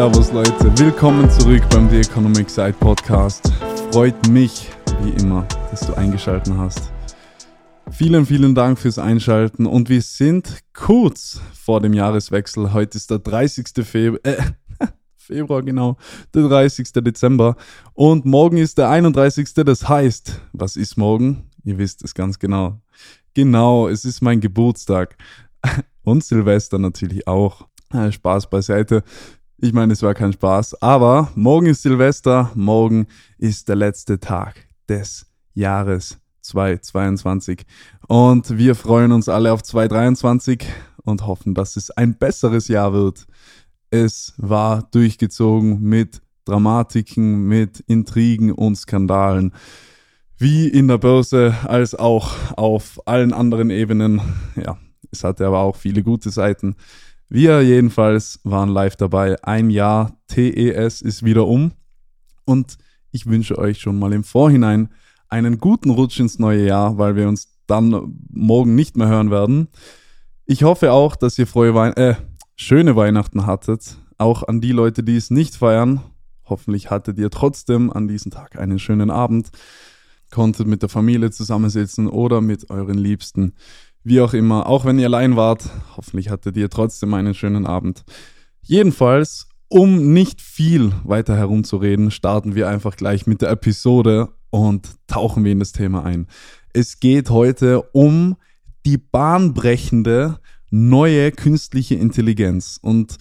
Servus Leute, willkommen zurück beim The Economic Side Podcast. Freut mich, wie immer, dass du eingeschaltet hast. Vielen, vielen Dank fürs Einschalten und wir sind kurz vor dem Jahreswechsel. Heute ist der 30. Februar, äh, Februar genau, der 30. Dezember und morgen ist der 31. Das heißt, was ist morgen? Ihr wisst es ganz genau. Genau, es ist mein Geburtstag und Silvester natürlich auch. Äh, Spaß beiseite. Ich meine, es war kein Spaß, aber morgen ist Silvester, morgen ist der letzte Tag des Jahres 2022 und wir freuen uns alle auf 2023 und hoffen, dass es ein besseres Jahr wird. Es war durchgezogen mit Dramatiken, mit Intrigen und Skandalen, wie in der Börse als auch auf allen anderen Ebenen. Ja, es hatte aber auch viele gute Seiten. Wir jedenfalls waren live dabei. Ein Jahr TES ist wieder um. Und ich wünsche euch schon mal im Vorhinein einen guten Rutsch ins neue Jahr, weil wir uns dann morgen nicht mehr hören werden. Ich hoffe auch, dass ihr frohe Wein äh, schöne Weihnachten hattet. Auch an die Leute, die es nicht feiern. Hoffentlich hattet ihr trotzdem an diesem Tag einen schönen Abend. Konntet mit der Familie zusammensitzen oder mit euren Liebsten. Wie auch immer, auch wenn ihr allein wart, hoffentlich hattet ihr trotzdem einen schönen Abend. Jedenfalls, um nicht viel weiter herumzureden, starten wir einfach gleich mit der Episode und tauchen wir in das Thema ein. Es geht heute um die bahnbrechende neue künstliche Intelligenz. Und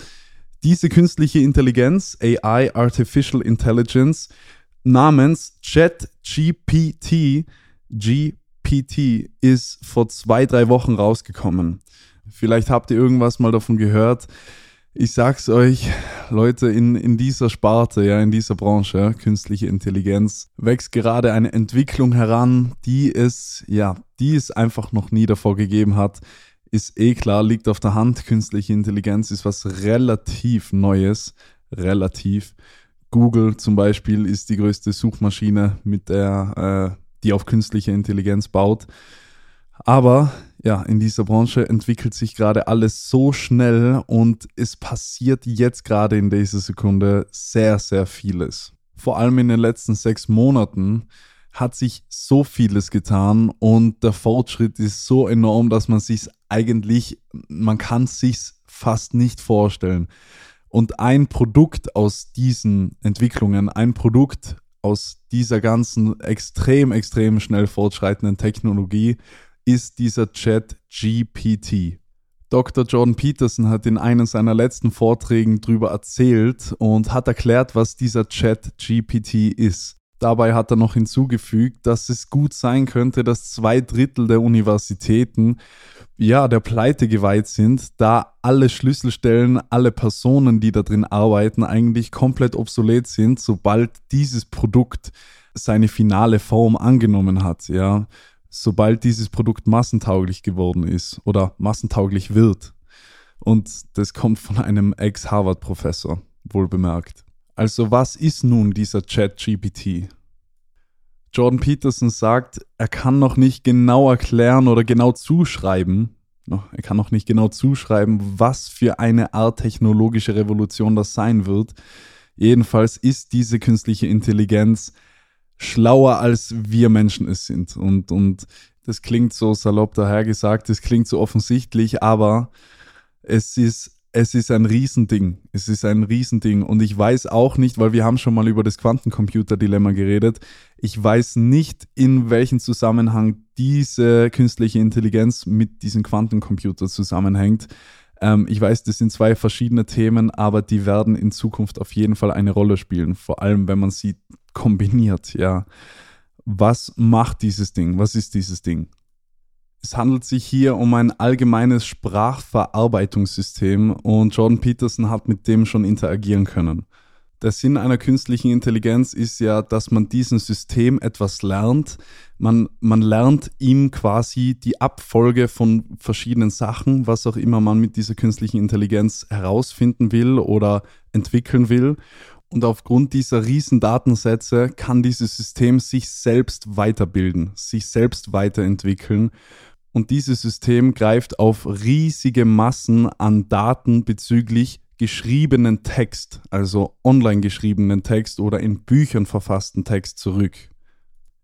diese künstliche Intelligenz, AI, Artificial Intelligence, namens ChatGPT, G PT ist vor zwei, drei Wochen rausgekommen. Vielleicht habt ihr irgendwas mal davon gehört. Ich sag's euch, Leute, in, in dieser Sparte, ja, in dieser Branche, künstliche Intelligenz, wächst gerade eine Entwicklung heran, die es, ja, die es einfach noch nie davor gegeben hat. Ist eh klar, liegt auf der Hand. Künstliche Intelligenz ist was relativ Neues. Relativ. Google zum Beispiel ist die größte Suchmaschine mit der äh, die auf künstliche Intelligenz baut. Aber ja, in dieser Branche entwickelt sich gerade alles so schnell und es passiert jetzt gerade in dieser Sekunde sehr, sehr vieles. Vor allem in den letzten sechs Monaten hat sich so vieles getan und der Fortschritt ist so enorm, dass man sich eigentlich, man kann sich fast nicht vorstellen. Und ein Produkt aus diesen Entwicklungen, ein Produkt aus dieser ganzen extrem, extrem schnell fortschreitenden Technologie ist dieser Chat GPT. Dr. Jordan Peterson hat in einem seiner letzten Vorträgen darüber erzählt und hat erklärt, was dieser Chat GPT ist. Dabei hat er noch hinzugefügt, dass es gut sein könnte, dass zwei Drittel der Universitäten ja der Pleite geweiht sind, da alle Schlüsselstellen, alle Personen, die da drin arbeiten, eigentlich komplett obsolet sind, sobald dieses Produkt seine finale Form angenommen hat, ja, sobald dieses Produkt massentauglich geworden ist oder massentauglich wird. Und das kommt von einem Ex-Harvard-Professor, wohl bemerkt. Also was ist nun dieser Chat-GPT? Jordan Peterson sagt, er kann noch nicht genau erklären oder genau zuschreiben, er kann noch nicht genau zuschreiben, was für eine Art technologische Revolution das sein wird. Jedenfalls ist diese künstliche Intelligenz schlauer, als wir Menschen es sind. Und, und das klingt so salopp dahergesagt, das klingt so offensichtlich, aber es ist es ist ein Riesending. Es ist ein Riesending. Und ich weiß auch nicht, weil wir haben schon mal über das Quantencomputer-Dilemma geredet. Ich weiß nicht, in welchem Zusammenhang diese künstliche Intelligenz mit diesem Quantencomputer zusammenhängt. Ähm, ich weiß, das sind zwei verschiedene Themen, aber die werden in Zukunft auf jeden Fall eine Rolle spielen. Vor allem, wenn man sie kombiniert, ja. Was macht dieses Ding? Was ist dieses Ding? Es handelt sich hier um ein allgemeines Sprachverarbeitungssystem und Jordan Peterson hat mit dem schon interagieren können. Der Sinn einer künstlichen Intelligenz ist ja, dass man diesem System etwas lernt. Man, man lernt ihm quasi die Abfolge von verschiedenen Sachen, was auch immer man mit dieser künstlichen Intelligenz herausfinden will oder entwickeln will. Und aufgrund dieser riesen Datensätze kann dieses System sich selbst weiterbilden, sich selbst weiterentwickeln und dieses System greift auf riesige Massen an Daten bezüglich geschriebenen Text, also online geschriebenen Text oder in Büchern verfassten Text zurück.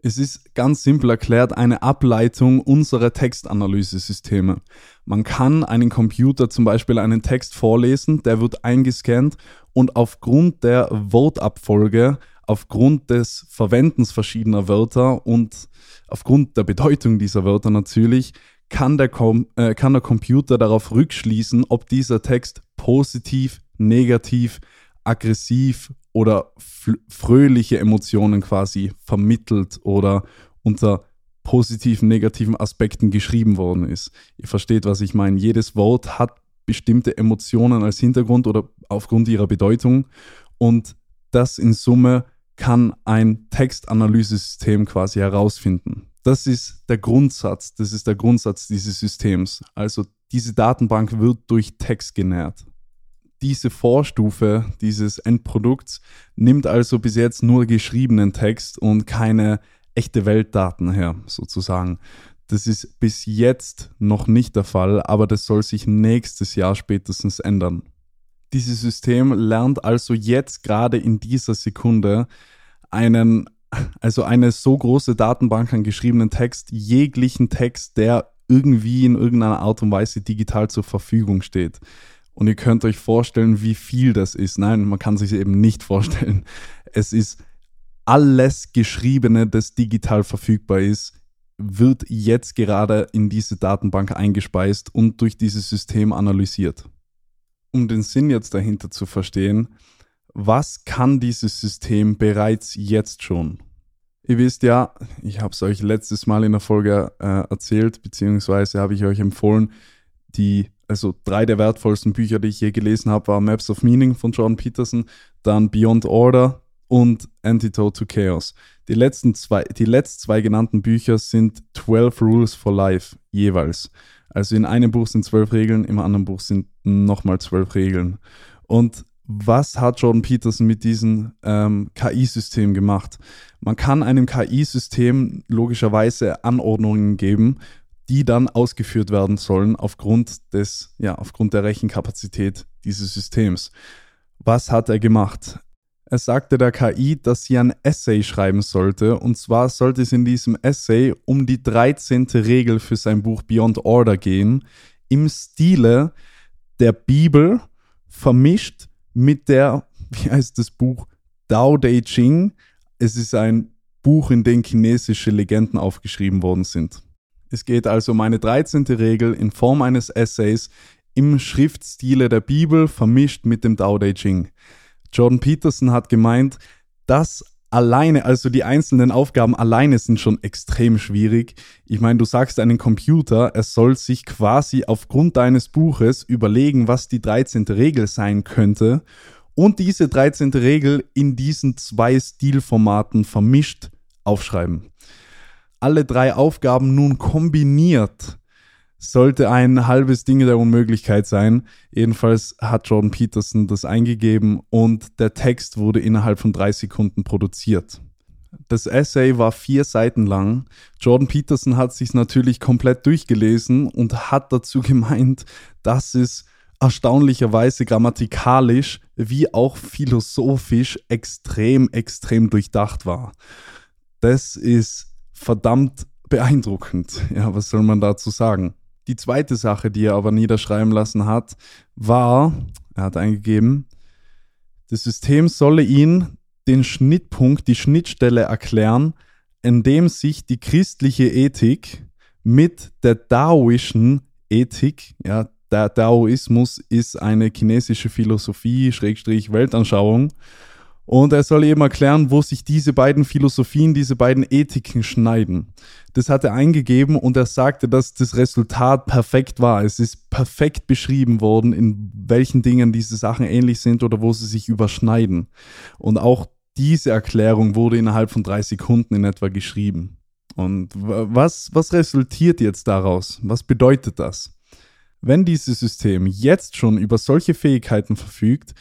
Es ist ganz simpel erklärt eine Ableitung unserer Textanalyse-Systeme. Man kann einen Computer zum Beispiel einen Text vorlesen, der wird eingescannt und aufgrund der Wortabfolge, aufgrund des Verwendens verschiedener Wörter und aufgrund der Bedeutung dieser Wörter natürlich, kann der, Com äh, kann der Computer darauf rückschließen, ob dieser Text positiv, negativ, aggressiv oder fröhliche Emotionen quasi vermittelt oder unter positiven, negativen Aspekten geschrieben worden ist. Ihr versteht, was ich meine. Jedes Wort hat bestimmte Emotionen als Hintergrund oder aufgrund ihrer Bedeutung und das in Summe kann ein Textanalyse-System quasi herausfinden. Das ist der Grundsatz, das ist der Grundsatz dieses Systems. Also diese Datenbank wird durch Text genährt diese Vorstufe dieses Endprodukts nimmt also bis jetzt nur geschriebenen Text und keine echte Weltdaten her, sozusagen. Das ist bis jetzt noch nicht der Fall, aber das soll sich nächstes Jahr spätestens ändern. Dieses System lernt also jetzt gerade in dieser Sekunde einen, also eine so große Datenbank an geschriebenen Text, jeglichen Text, der irgendwie in irgendeiner Art und Weise digital zur Verfügung steht. Und ihr könnt euch vorstellen, wie viel das ist. Nein, man kann sich eben nicht vorstellen. Es ist alles Geschriebene, das digital verfügbar ist, wird jetzt gerade in diese Datenbank eingespeist und durch dieses System analysiert. Um den Sinn jetzt dahinter zu verstehen, was kann dieses System bereits jetzt schon? Ihr wisst ja, ich habe es euch letztes Mal in der Folge äh, erzählt, beziehungsweise habe ich euch empfohlen, die also drei der wertvollsten Bücher, die ich je gelesen habe, war Maps of Meaning von Jordan Peterson, dann Beyond Order und Antidote to Chaos. Die letzten zwei, die letzten zwei genannten Bücher sind 12 Rules for Life jeweils. Also in einem Buch sind zwölf Regeln, im anderen Buch sind nochmal zwölf Regeln. Und was hat Jordan Peterson mit diesem ähm, KI-System gemacht? Man kann einem KI-System logischerweise Anordnungen geben, die dann ausgeführt werden sollen aufgrund des, ja, aufgrund der Rechenkapazität dieses Systems. Was hat er gemacht? Er sagte der KI, dass sie ein Essay schreiben sollte, und zwar sollte es in diesem Essay um die 13. Regel für sein Buch Beyond Order gehen, im Stile der Bibel vermischt mit der, wie heißt das Buch, Dao De Ching. Es ist ein Buch, in dem chinesische Legenden aufgeschrieben worden sind. Es geht also um eine 13. Regel in Form eines Essays im Schriftstile der Bibel vermischt mit dem Tao Te Ching. Jordan Peterson hat gemeint, dass alleine, also die einzelnen Aufgaben alleine sind schon extrem schwierig. Ich meine, du sagst einem Computer, er soll sich quasi aufgrund deines Buches überlegen, was die 13. Regel sein könnte und diese 13. Regel in diesen zwei Stilformaten vermischt aufschreiben alle drei Aufgaben nun kombiniert, sollte ein halbes Ding der Unmöglichkeit sein. Jedenfalls hat Jordan Peterson das eingegeben und der Text wurde innerhalb von drei Sekunden produziert. Das Essay war vier Seiten lang. Jordan Peterson hat sich natürlich komplett durchgelesen und hat dazu gemeint, dass es erstaunlicherweise grammatikalisch wie auch philosophisch extrem, extrem durchdacht war. Das ist verdammt beeindruckend. Ja, was soll man dazu sagen? Die zweite Sache, die er aber niederschreiben lassen hat, war, er hat eingegeben, das System solle ihn den Schnittpunkt, die Schnittstelle erklären, in dem sich die christliche Ethik mit der daoischen Ethik, ja, der Daoismus ist eine chinesische Philosophie, Schrägstrich Weltanschauung, und er soll eben erklären, wo sich diese beiden Philosophien, diese beiden Ethiken schneiden. Das hat er eingegeben und er sagte, dass das Resultat perfekt war. Es ist perfekt beschrieben worden, in welchen Dingen diese Sachen ähnlich sind oder wo sie sich überschneiden. Und auch diese Erklärung wurde innerhalb von drei Sekunden in etwa geschrieben. Und was, was resultiert jetzt daraus? Was bedeutet das? Wenn dieses System jetzt schon über solche Fähigkeiten verfügt,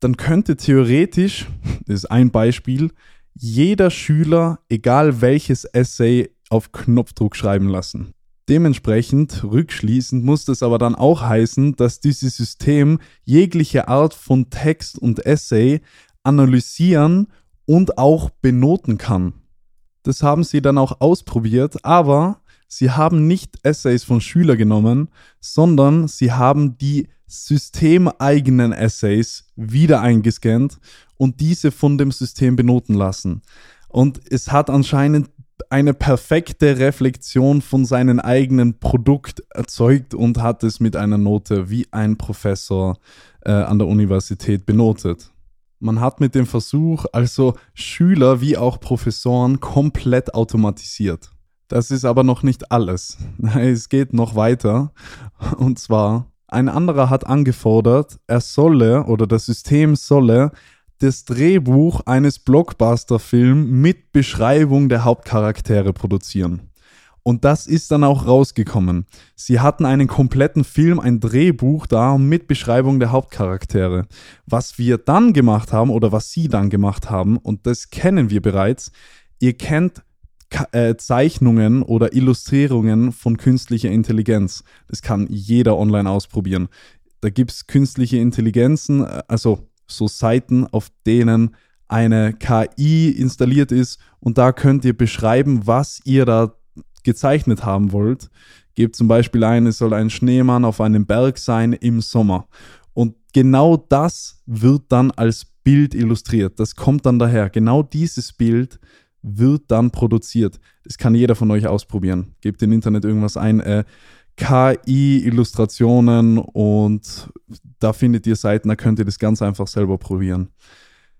dann könnte theoretisch, das ist ein Beispiel, jeder Schüler, egal welches Essay, auf Knopfdruck schreiben lassen. Dementsprechend, rückschließend, muss das aber dann auch heißen, dass dieses System jegliche Art von Text und Essay analysieren und auch benoten kann. Das haben sie dann auch ausprobiert, aber sie haben nicht Essays von Schülern genommen, sondern sie haben die systemeigenen Essays wieder eingescannt und diese von dem System benoten lassen. Und es hat anscheinend eine perfekte Reflexion von seinem eigenen Produkt erzeugt und hat es mit einer Note wie ein Professor äh, an der Universität benotet. Man hat mit dem Versuch also Schüler wie auch Professoren komplett automatisiert. Das ist aber noch nicht alles. Es geht noch weiter. Und zwar, ein anderer hat angefordert, er solle oder das System solle das Drehbuch eines Blockbuster-Films mit Beschreibung der Hauptcharaktere produzieren. Und das ist dann auch rausgekommen. Sie hatten einen kompletten Film, ein Drehbuch da mit Beschreibung der Hauptcharaktere. Was wir dann gemacht haben oder was sie dann gemacht haben, und das kennen wir bereits, ihr kennt äh, Zeichnungen oder Illustrierungen von künstlicher Intelligenz. Das kann jeder online ausprobieren. Da gibt es künstliche Intelligenzen, äh, also so Seiten, auf denen eine KI installiert ist und da könnt ihr beschreiben, was ihr da gezeichnet haben wollt. Gebt zum Beispiel ein, es soll ein Schneemann auf einem Berg sein im Sommer. Und genau das wird dann als Bild illustriert. Das kommt dann daher. Genau dieses Bild wird dann produziert. Das kann jeder von euch ausprobieren. Gebt im Internet irgendwas ein, äh, KI-Illustrationen und da findet ihr Seiten, da könnt ihr das ganz einfach selber probieren.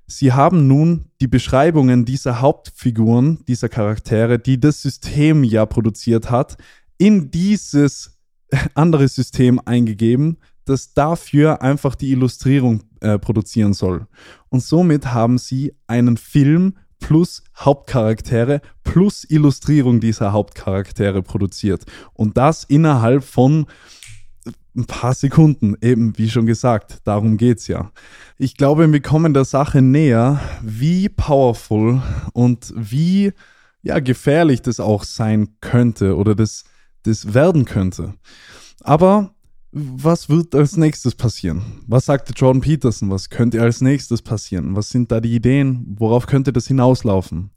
Sie haben nun die Beschreibungen dieser Hauptfiguren, dieser Charaktere, die das System ja produziert hat, in dieses andere System eingegeben, das dafür einfach die Illustrierung äh, produzieren soll. Und somit haben sie einen Film plus Hauptcharaktere plus Illustrierung dieser Hauptcharaktere produziert. Und das innerhalb von ein paar Sekunden, eben wie schon gesagt, darum geht's ja. Ich glaube, wir kommen der Sache näher, wie powerful und wie ja, gefährlich das auch sein könnte oder das, das werden könnte. Aber was wird als nächstes passieren? Was sagte Jordan Peterson? Was könnte als nächstes passieren? Was sind da die Ideen? Worauf könnte das hinauslaufen?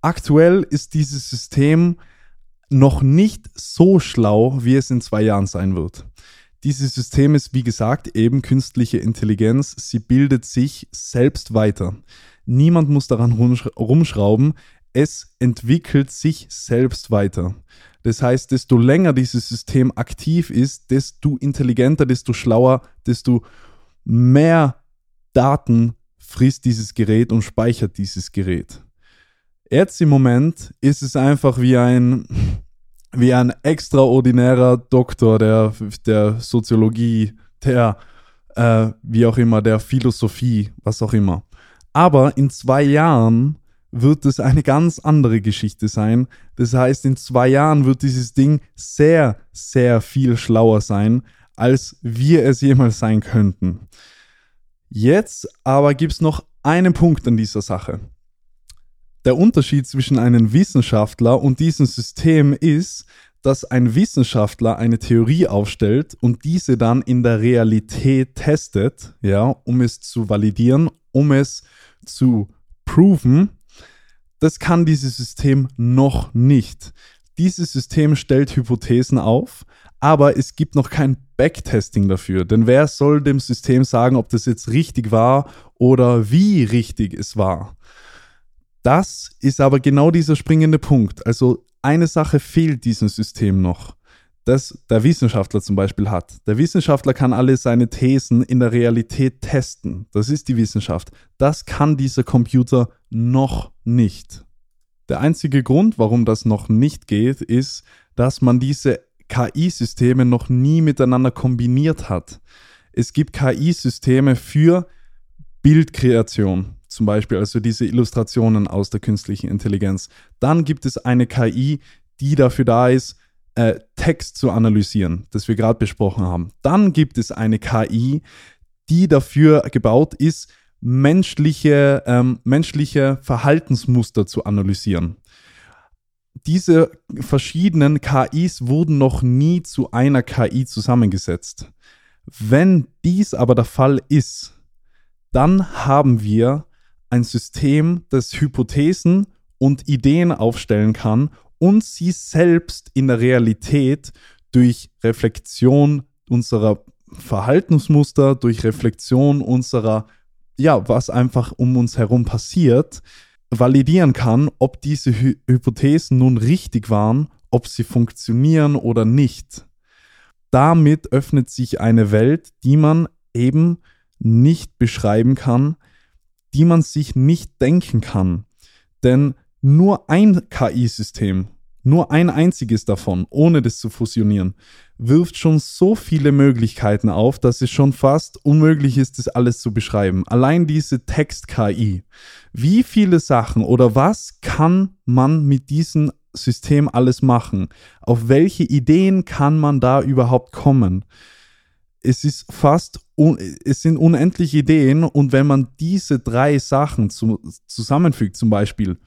Aktuell ist dieses System noch nicht so schlau, wie es in zwei Jahren sein wird. Dieses System ist, wie gesagt, eben künstliche Intelligenz. Sie bildet sich selbst weiter. Niemand muss daran rumschrauben. Es entwickelt sich selbst weiter. Das heißt, desto länger dieses System aktiv ist, desto intelligenter, desto schlauer, desto mehr Daten frisst dieses Gerät und speichert dieses Gerät. Jetzt im Moment ist es einfach wie ein, wie ein extraordinärer Doktor der, der Soziologie, der, äh, wie auch immer, der Philosophie, was auch immer. Aber in zwei Jahren wird es eine ganz andere Geschichte sein. Das heißt, in zwei Jahren wird dieses Ding sehr, sehr viel schlauer sein, als wir es jemals sein könnten. Jetzt aber gibt es noch einen Punkt an dieser Sache. Der Unterschied zwischen einem Wissenschaftler und diesem System ist, dass ein Wissenschaftler eine Theorie aufstellt und diese dann in der Realität testet, ja, um es zu validieren, um es zu proven das kann dieses System noch nicht. Dieses System stellt Hypothesen auf, aber es gibt noch kein Backtesting dafür. Denn wer soll dem System sagen, ob das jetzt richtig war oder wie richtig es war? Das ist aber genau dieser springende Punkt. Also eine Sache fehlt diesem System noch das der Wissenschaftler zum Beispiel hat. Der Wissenschaftler kann alle seine Thesen in der Realität testen. Das ist die Wissenschaft. Das kann dieser Computer noch nicht. Der einzige Grund, warum das noch nicht geht, ist, dass man diese KI-Systeme noch nie miteinander kombiniert hat. Es gibt KI-Systeme für Bildkreation, zum Beispiel, also diese Illustrationen aus der künstlichen Intelligenz. Dann gibt es eine KI, die dafür da ist, äh, Text zu analysieren, das wir gerade besprochen haben. Dann gibt es eine KI, die dafür gebaut ist, menschliche, ähm, menschliche Verhaltensmuster zu analysieren. diese verschiedenen KIs wurden noch nie zu einer KI zusammengesetzt. Wenn dies aber der Fall ist, dann haben wir ein System, das Hypothesen und Ideen aufstellen kann und sie selbst in der Realität durch Reflexion unserer Verhaltensmuster, durch Reflexion unserer, ja, was einfach um uns herum passiert, validieren kann, ob diese Hy Hypothesen nun richtig waren, ob sie funktionieren oder nicht. Damit öffnet sich eine Welt, die man eben nicht beschreiben kann, die man sich nicht denken kann. Denn nur ein KI-System, nur ein einziges davon, ohne das zu fusionieren, wirft schon so viele Möglichkeiten auf, dass es schon fast unmöglich ist, das alles zu beschreiben. Allein diese Text-KI. Wie viele Sachen oder was kann man mit diesem System alles machen? Auf welche Ideen kann man da überhaupt kommen? Es ist fast, es sind unendlich Ideen und wenn man diese drei Sachen zu, zusammenfügt, zum Beispiel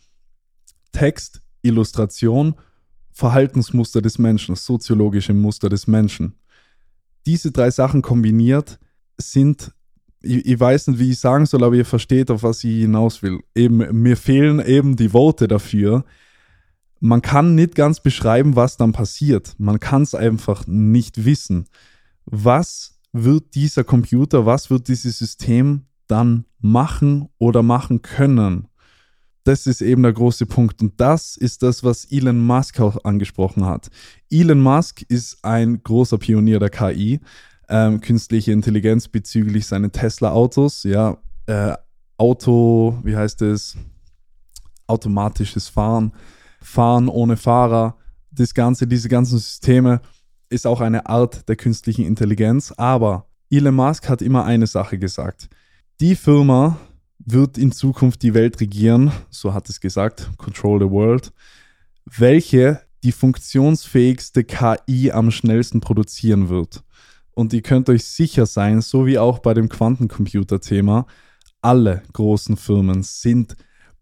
Text, Illustration Verhaltensmuster des Menschen, soziologische Muster des Menschen. Diese drei Sachen kombiniert sind, ich, ich, weiß nicht, wie ich sagen soll, aber ihr versteht, auf was ich hinaus will. Eben, mir fehlen eben die Worte dafür. Man kann nicht ganz beschreiben, was dann passiert. Man kann es einfach nicht wissen. Was wird dieser Computer, was wird dieses System dann machen oder machen können? Das ist eben der große Punkt. Und das ist das, was Elon Musk auch angesprochen hat. Elon Musk ist ein großer Pionier der KI, ähm, künstliche Intelligenz bezüglich seiner Tesla-Autos, ja, äh, Auto, wie heißt es, automatisches Fahren, Fahren ohne Fahrer, das Ganze, diese ganzen Systeme ist auch eine Art der künstlichen Intelligenz. Aber Elon Musk hat immer eine Sache gesagt. Die Firma, wird in Zukunft die Welt regieren, so hat es gesagt, Control the World, welche die funktionsfähigste KI am schnellsten produzieren wird. Und ihr könnt euch sicher sein, so wie auch bei dem Quantencomputer-Thema, alle großen Firmen sind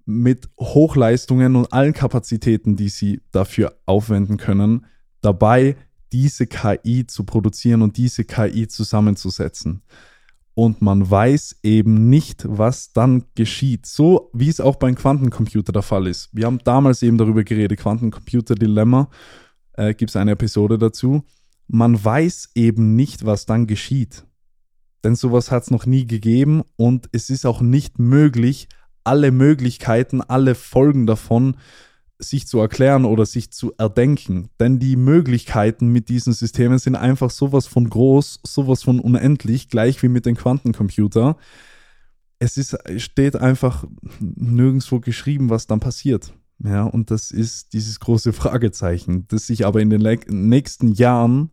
mit Hochleistungen und allen Kapazitäten, die sie dafür aufwenden können, dabei, diese KI zu produzieren und diese KI zusammenzusetzen und man weiß eben nicht, was dann geschieht. So wie es auch beim Quantencomputer der Fall ist. Wir haben damals eben darüber geredet, Quantencomputer-Dilemma, äh, gibt es eine Episode dazu. Man weiß eben nicht, was dann geschieht. Denn sowas hat es noch nie gegeben und es ist auch nicht möglich, alle Möglichkeiten, alle Folgen davon sich zu erklären oder sich zu erdenken. Denn die Möglichkeiten mit diesen Systemen sind einfach sowas von groß, sowas von unendlich, gleich wie mit dem Quantencomputer. Es ist, steht einfach nirgendwo geschrieben, was dann passiert. Ja, und das ist dieses große Fragezeichen, das sich aber in den nächsten Jahren,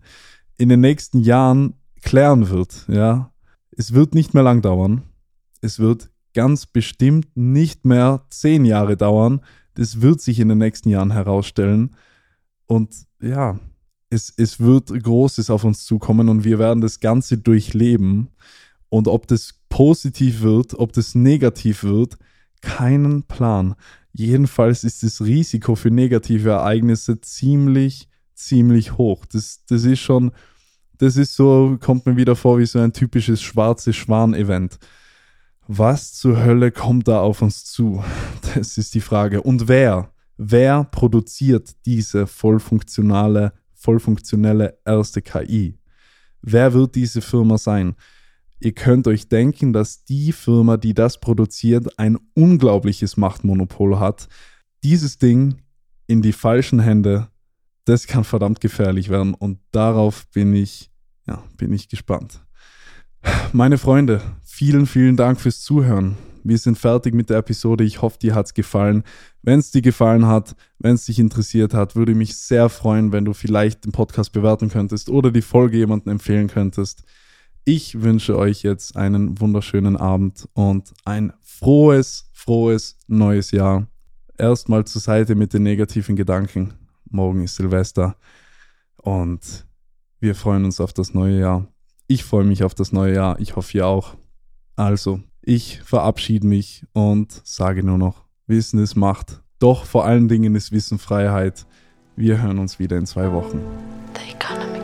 in den nächsten Jahren klären wird. Ja, es wird nicht mehr lang dauern. Es wird ganz bestimmt nicht mehr zehn Jahre dauern, das wird sich in den nächsten Jahren herausstellen. Und ja, es, es wird Großes auf uns zukommen und wir werden das Ganze durchleben. Und ob das positiv wird, ob das negativ wird, keinen Plan. Jedenfalls ist das Risiko für negative Ereignisse ziemlich, ziemlich hoch. Das, das ist schon, das ist so, kommt mir wieder vor wie so ein typisches schwarzes Schwan-Event. Was zur Hölle kommt da auf uns zu? Das ist die Frage. Und wer? Wer produziert diese vollfunktionale, vollfunktionelle erste KI? Wer wird diese Firma sein? Ihr könnt euch denken, dass die Firma, die das produziert, ein unglaubliches Machtmonopol hat. Dieses Ding in die falschen Hände, das kann verdammt gefährlich werden und darauf bin ich, ja, bin ich gespannt. Meine Freunde, vielen, vielen Dank fürs Zuhören. Wir sind fertig mit der Episode. Ich hoffe, dir hat es gefallen. Wenn es dir gefallen hat, wenn es dich interessiert hat, würde ich mich sehr freuen, wenn du vielleicht den Podcast bewerten könntest oder die Folge jemandem empfehlen könntest. Ich wünsche euch jetzt einen wunderschönen Abend und ein frohes, frohes neues Jahr. Erstmal zur Seite mit den negativen Gedanken. Morgen ist Silvester und wir freuen uns auf das neue Jahr. Ich freue mich auf das neue Jahr. Ich hoffe ihr auch. Also, ich verabschiede mich und sage nur noch, Wissen ist Macht Doch vor allen Dingen ist Wissen Freiheit. Wir hören uns wieder in zwei Wochen. The economy.